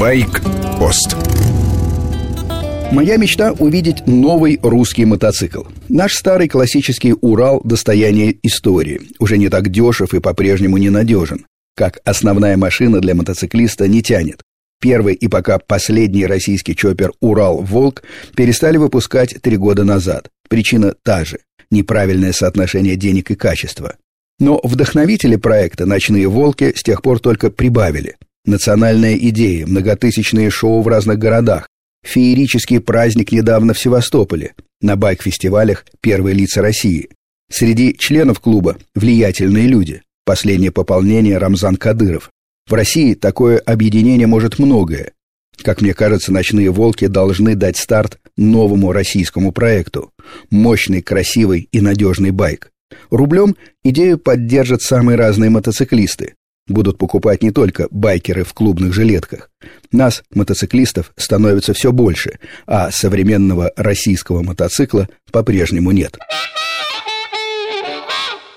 Байк-пост. Моя мечта – увидеть новый русский мотоцикл. Наш старый классический «Урал» – достояние истории. Уже не так дешев и по-прежнему ненадежен. Как основная машина для мотоциклиста не тянет. Первый и пока последний российский чоппер «Урал-Волк» перестали выпускать три года назад. Причина та же – неправильное соотношение денег и качества. Но вдохновители проекта «Ночные волки» с тех пор только прибавили. Национальная идея, многотысячные шоу в разных городах, феерический праздник недавно в Севастополе, на байк-фестивалях «Первые лица России». Среди членов клуба влиятельные люди. Последнее пополнение Рамзан Кадыров. В России такое объединение может многое. Как мне кажется, «Ночные волки» должны дать старт новому российскому проекту. Мощный, красивый и надежный байк. Рублем идею поддержат самые разные мотоциклисты. Будут покупать не только байкеры в клубных жилетках. Нас, мотоциклистов, становится все больше, а современного российского мотоцикла по-прежнему нет.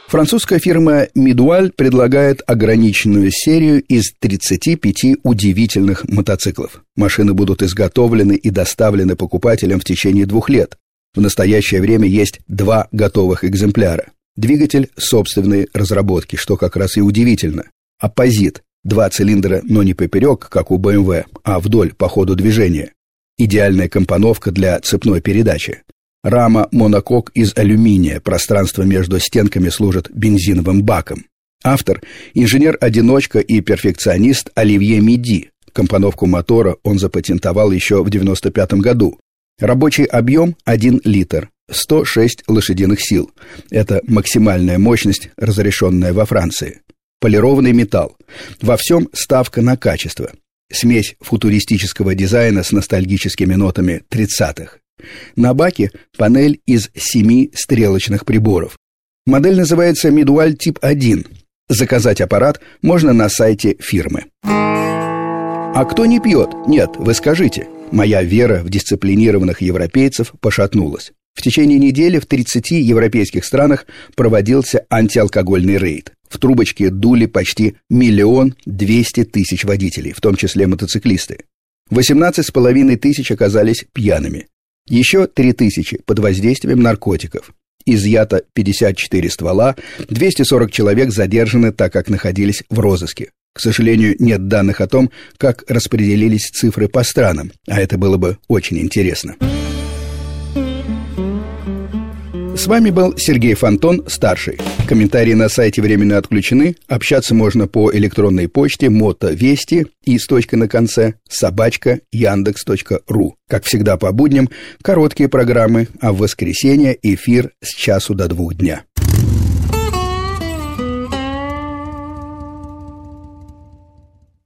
Французская фирма Midwall предлагает ограниченную серию из 35 удивительных мотоциклов. Машины будут изготовлены и доставлены покупателям в течение двух лет. В настоящее время есть два готовых экземпляра. Двигатель собственной разработки, что как раз и удивительно. Оппозит. Два цилиндра, но не поперек, как у BMW, а вдоль по ходу движения. Идеальная компоновка для цепной передачи. Рама монокок из алюминия, пространство между стенками служит бензиновым баком. Автор – инженер-одиночка и перфекционист Оливье Миди. Компоновку мотора он запатентовал еще в 1995 году. Рабочий объем – 1 литр, 106 лошадиных сил. Это максимальная мощность, разрешенная во Франции. Полированный металл. Во всем ставка на качество. Смесь футуристического дизайна с ностальгическими нотами 30-х. На баке панель из семи стрелочных приборов. Модель называется Midwall Тип 1. Заказать аппарат можно на сайте фирмы. А кто не пьет? Нет, вы скажите. Моя вера в дисциплинированных европейцев пошатнулась. В течение недели в 30 европейских странах проводился антиалкогольный рейд. В трубочке дули почти миллион двести тысяч водителей, в том числе мотоциклисты. 18,5 тысяч оказались пьяными. Еще 3 тысячи под воздействием наркотиков. Изъято 54 ствола, 240 человек задержаны, так как находились в розыске. К сожалению, нет данных о том, как распределились цифры по странам, а это было бы очень интересно. С вами был Сергей Фонтон, старший. Комментарии на сайте временно отключены. Общаться можно по электронной почте мотовести и с точкой на конце собачка яндекс.ру. Как всегда по будням, короткие программы, а в воскресенье эфир с часу до двух дня.